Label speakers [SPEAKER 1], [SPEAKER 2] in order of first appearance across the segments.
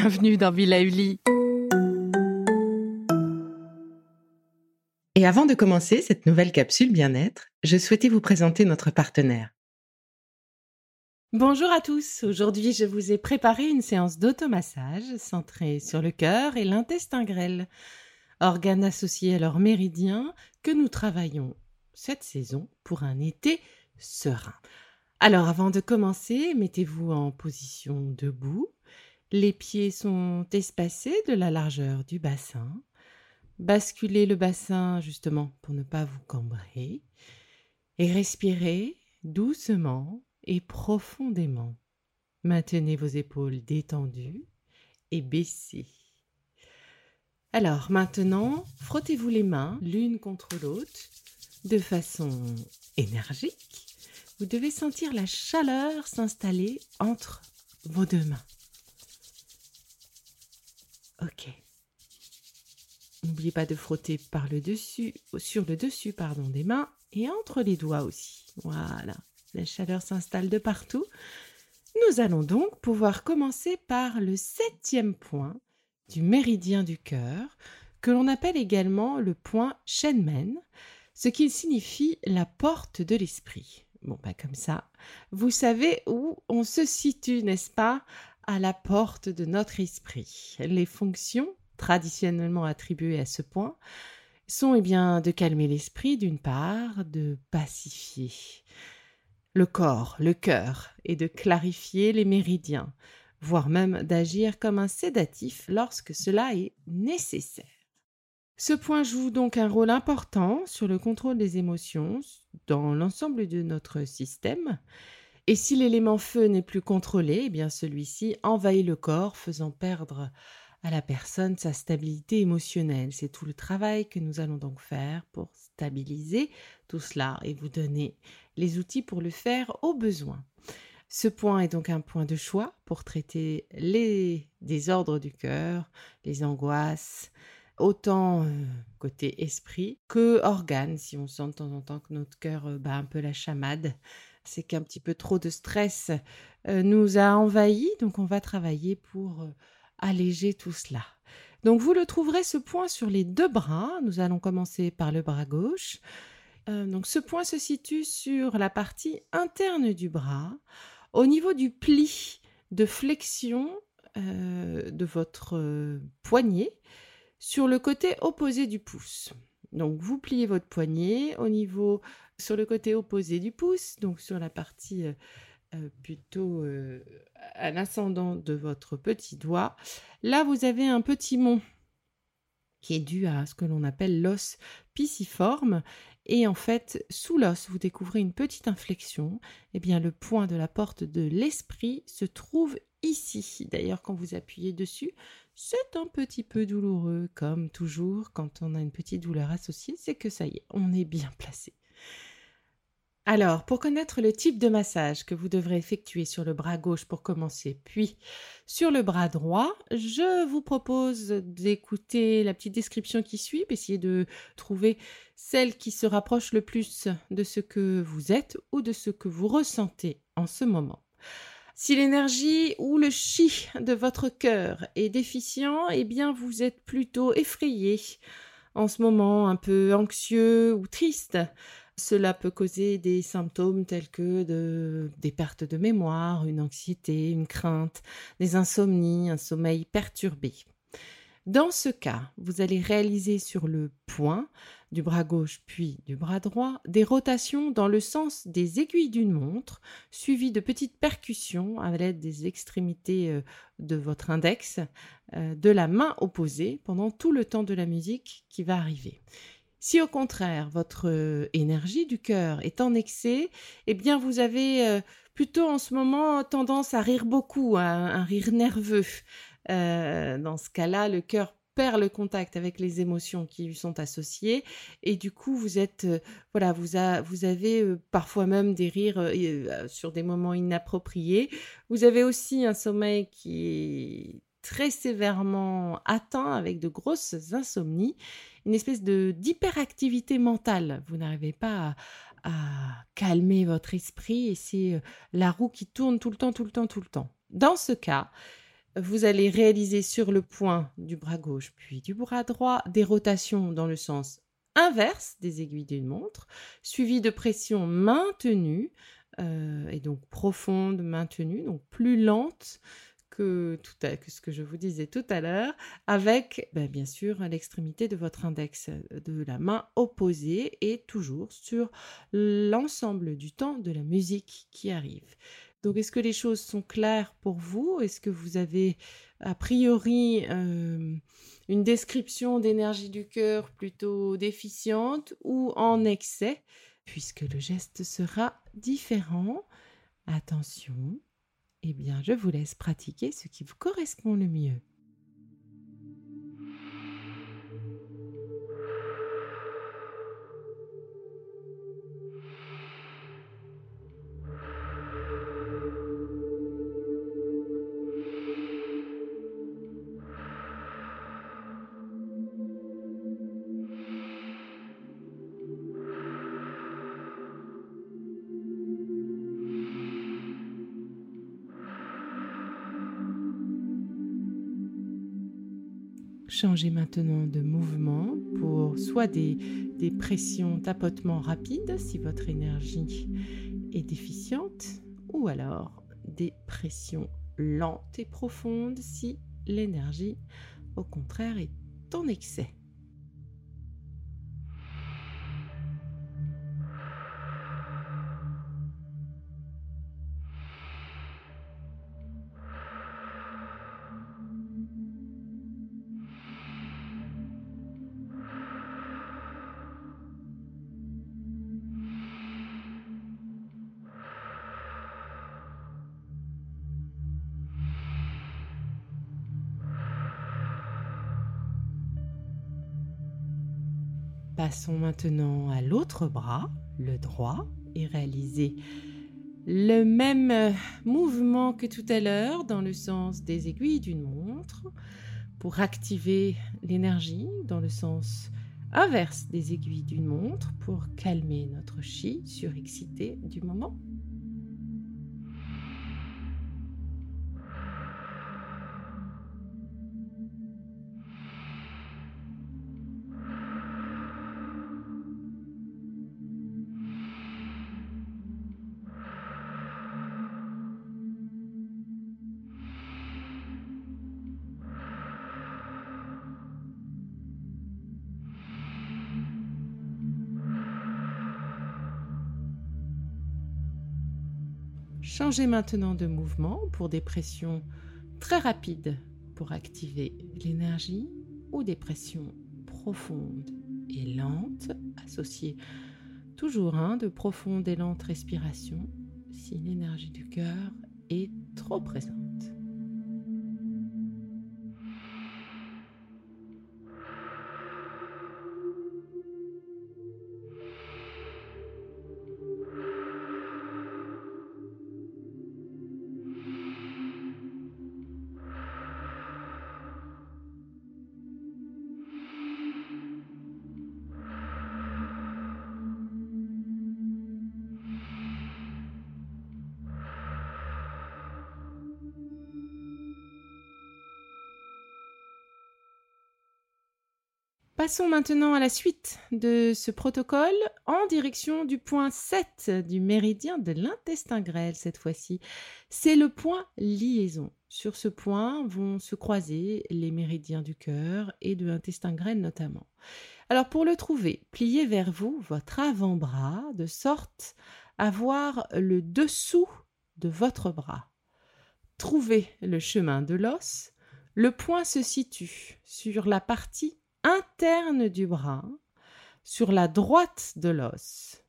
[SPEAKER 1] bienvenue dans Villa Uli.
[SPEAKER 2] Et avant de commencer cette nouvelle capsule bien-être, je souhaitais vous présenter notre partenaire.
[SPEAKER 1] Bonjour à tous, aujourd'hui je vous ai préparé une séance d'automassage centrée sur le cœur et l'intestin grêle, organes associés à leur méridien que nous travaillons cette saison pour un été serein. Alors avant de commencer, mettez-vous en position debout, les pieds sont espacés de la largeur du bassin, basculez le bassin justement pour ne pas vous cambrer et respirez doucement et profondément. Maintenez vos épaules détendues et baissées. Alors maintenant, frottez-vous les mains l'une contre l'autre de façon énergique. Vous devez sentir la chaleur s'installer entre vos deux mains. Ok. N'oubliez pas de frotter par le dessus, sur le dessus pardon, des mains et entre les doigts aussi. Voilà, la chaleur s'installe de partout. Nous allons donc pouvoir commencer par le septième point du méridien du cœur, que l'on appelle également le point Shenmen, ce qui signifie la porte de l'esprit. Bon, pas bah, comme ça, vous savez où on se situe, n'est-ce pas? À la porte de notre esprit. Les fonctions traditionnellement attribuées à ce point sont eh bien de calmer l'esprit d'une part, de pacifier le corps, le cœur, et de clarifier les méridiens, voire même d'agir comme un sédatif lorsque cela est nécessaire. Ce point joue donc un rôle important sur le contrôle des émotions dans l'ensemble de notre système. Et si l'élément feu n'est plus contrôlé, eh bien celui-ci envahit le corps, faisant perdre à la personne sa stabilité émotionnelle. C'est tout le travail que nous allons donc faire pour stabiliser tout cela et vous donner les outils pour le faire au besoin. Ce point est donc un point de choix pour traiter les désordres du cœur, les angoisses, autant euh, côté esprit que organe, si on sent de temps en temps que notre cœur euh, bat un peu la chamade. C'est qu'un petit peu trop de stress euh, nous a envahis, donc on va travailler pour alléger tout cela. Donc vous le trouverez ce point sur les deux bras. Nous allons commencer par le bras gauche. donc ce point se situe sur la partie interne du bras au niveau du pli de flexion euh, de votre euh, poignet sur le côté opposé du pouce. Donc vous pliez votre poignet au niveau sur le côté opposé du pouce, donc sur la partie euh, plutôt à l'ascendant de votre petit doigt. Là, vous avez un petit mont qui est dû à ce que l'on appelle l'os pisciforme et en fait, sous l'os, vous découvrez une petite inflexion. Eh bien, le point de la porte de l'esprit se trouve ici. D'ailleurs, quand vous appuyez dessus, c'est un petit peu douloureux, comme toujours quand on a une petite douleur associée, c'est que ça y est, on est bien placé. Alors, pour connaître le type de massage que vous devrez effectuer sur le bras gauche pour commencer, puis sur le bras droit, je vous propose d'écouter la petite description qui suit, essayer de trouver celle qui se rapproche le plus de ce que vous êtes ou de ce que vous ressentez en ce moment. Si l'énergie ou le chi de votre cœur est déficient, eh bien vous êtes plutôt effrayé en ce moment, un peu anxieux ou triste. Cela peut causer des symptômes tels que des pertes de mémoire, une anxiété, une crainte, des insomnies, un sommeil perturbé. Dans ce cas, vous allez réaliser sur le point du bras gauche puis du bras droit des rotations dans le sens des aiguilles d'une montre, suivies de petites percussions à l'aide des extrémités euh, de votre index euh, de la main opposée pendant tout le temps de la musique qui va arriver. Si au contraire votre euh, énergie du cœur est en excès, eh bien vous avez plutôt en ce moment tendance à rire beaucoup, un rire nerveux. Euh, dans ce cas-là, le cœur perd le contact avec les émotions qui lui sont associées et du coup vous êtes voilà vous, avez parfois même des rires sur des moments inappropriés vous avez aussi un sommeil qui est très sévèrement atteint avec de grosses insomnies une espèce d'hyperactivité mentale. Vous n'arrivez pas à, calmer votre esprit et c'est euh, la roue qui tourne tout le temps, tout le temps, tout le temps. Dans ce cas, vous allez réaliser sur le point du bras gauche puis du bras droit des rotations dans le sens inverse des aiguilles d'une montre, suivies de pressions maintenues, euh, et donc profonde, maintenue, donc plus lente que, tout ce que je vous disais tout à l'heure, avec ben, bien sûr l'extrémité de votre index de la main opposée et toujours sur l'ensemble du temps de la musique qui arrive. Donc, est-ce que les choses sont claires pour vous? Est-ce que vous avez a priori euh, une description d'énergie du cœur plutôt déficiente ou en excès Puisque le geste sera différent, attention, eh bien, je vous laisse pratiquer ce qui vous correspond le mieux. Changez maintenant de mouvement pour soit des, pressions, tapotements rapides si votre énergie est déficiente, ou alors des pressions lentes et profondes si l'énergie, au contraire, est en excès. Passons maintenant à l'autre bras, le droit, et réalisez le même euh, mouvement que tout à l'heure dans le sens des aiguilles d'une montre pour activer l'énergie dans le sens inverse des aiguilles d'une montre pour calmer notre chi surexcité du moment. Changez maintenant de mouvement pour des pressions très rapides pour activer l'énergie ou des pressions profondes et lentes associées toujours hein, de profondes et lentes respirations si l'énergie du cœur est trop présente. Passons maintenant à la suite de ce protocole en direction du point 7 du méridien de l'intestin grêle cette fois-ci. C'est le point liaison. Sur ce point vont se croiser les méridiens du cœur et de l'intestin grêle notamment. Alors pour le trouver, pliez vers vous votre avant-bras de sorte à voir le dessous de votre bras. Trouvez le chemin de l'os. Le point se situe sur la partie interne du bras, sur la droite de l'os,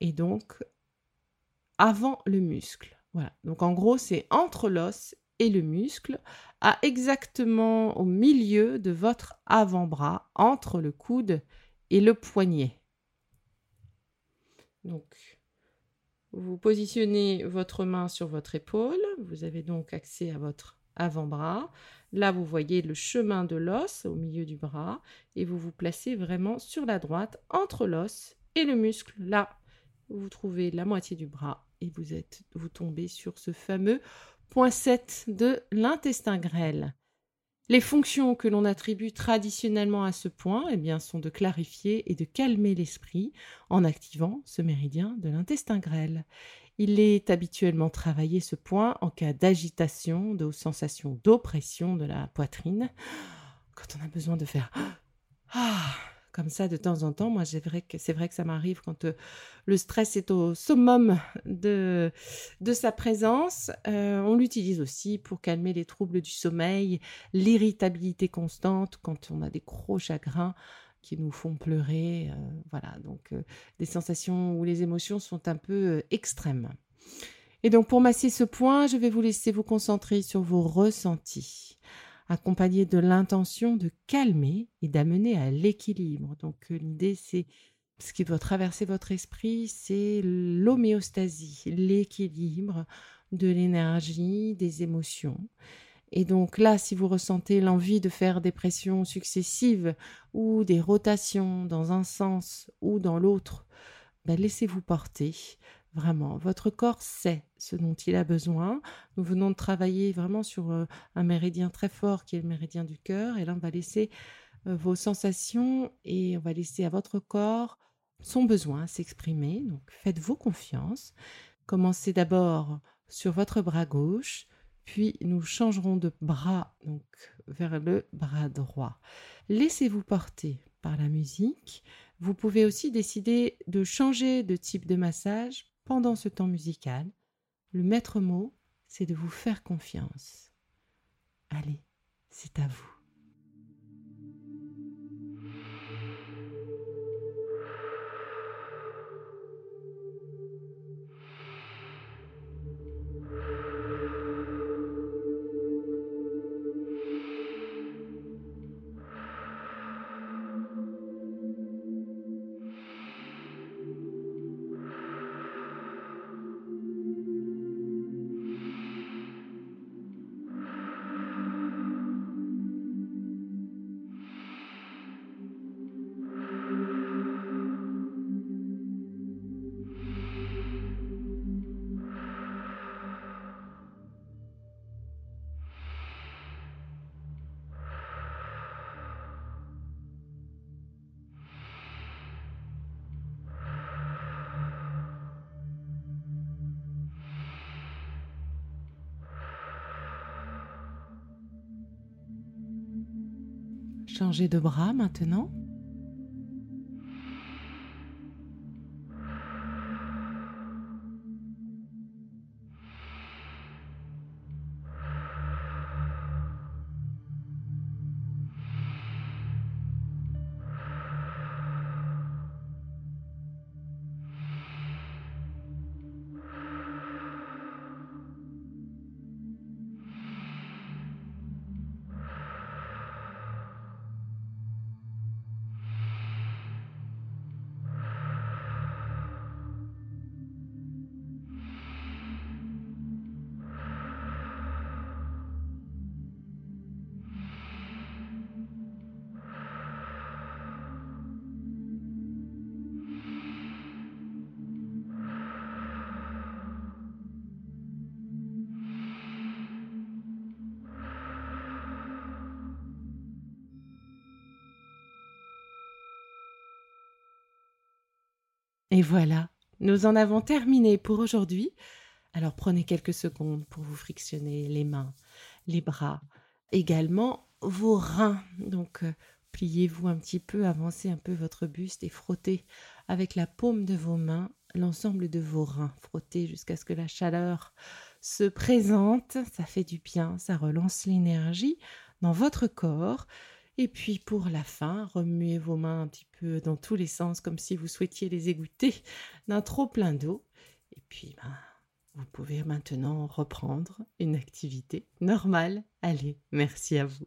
[SPEAKER 1] et donc avant le muscle. Voilà. Donc en gros, c'est entre l'os et le muscle, à exactement au milieu de votre avant-bras, entre le coude et le poignet. Donc, vous positionnez votre main sur votre épaule, vous avez donc accès à votre avant-bras. Là, vous voyez le chemin de l'os au milieu du bras et vous vous placez vraiment sur la droite entre l'os et le muscle. Là, vous trouvez la moitié du bras et vous êtes vous tombez sur ce fameux Point 7 de l'intestin grêle. Les fonctions que l'on attribue traditionnellement à ce point eh bien, sont de clarifier et de calmer l'esprit en activant ce méridien de l'intestin grêle. Il est habituellement travaillé ce point en cas d'agitation, de sensation d'oppression de la poitrine, quand on a besoin de faire ah comme ça de temps en temps. Moi, c'est vrai que ça m'arrive quand euh, le stress est au summum de, de sa présence. Euh, on l'utilise aussi pour calmer les troubles du sommeil, l'irritabilité constante quand on a des gros chagrins qui nous font pleurer. Euh, voilà, donc des sensations où les émotions sont un peu extrêmes. Et donc pour masser ce point, je vais vous laisser vous concentrer sur vos ressentis accompagné de l'intention de calmer et d'amener à l'équilibre. Donc euh, l'idée c'est ce qui doit traverser votre esprit, c'est l'homéostasie, l'équilibre de l'énergie, des émotions. Et donc là, si vous ressentez l'envie de faire des pressions successives ou des rotations dans un sens ou dans l'autre, ben laissez-vous porter. Vraiment, votre corps sait ce dont il a besoin. Nous venons de travailler vraiment sur euh, un méridien très fort qui est le méridien du cœur. Et là, on va laisser euh, vos sensations et on va laisser à votre corps son besoin s'exprimer. Donc, faites-vous confiance. Commencez d'abord sur votre bras gauche, puis nous changerons de bras donc vers le bras droit. Laissez-vous porter par la musique. Vous pouvez aussi décider de changer de type de massage pendant ce temps musical, le maître mot, c'est de vous faire confiance. Allez, c'est à vous. Changez de bras maintenant. Et voilà, nous en avons terminé pour aujourd'hui. Alors prenez quelques secondes pour vous frictionner les mains, les bras, également vos reins. Donc euh, pliez-vous un petit peu, avancez un peu votre buste et frottez avec la paume de vos mains l'ensemble de vos reins. Frottez jusqu'à ce que la chaleur se présente. Ça fait du bien, ça relance l'énergie dans votre corps. Et puis pour la fin, remuez vos mains un petit peu dans tous les sens comme si vous souhaitiez les égoutter d'un trop plein d'eau. Et puis ben, vous pouvez maintenant reprendre une activité normale. Allez, merci à vous.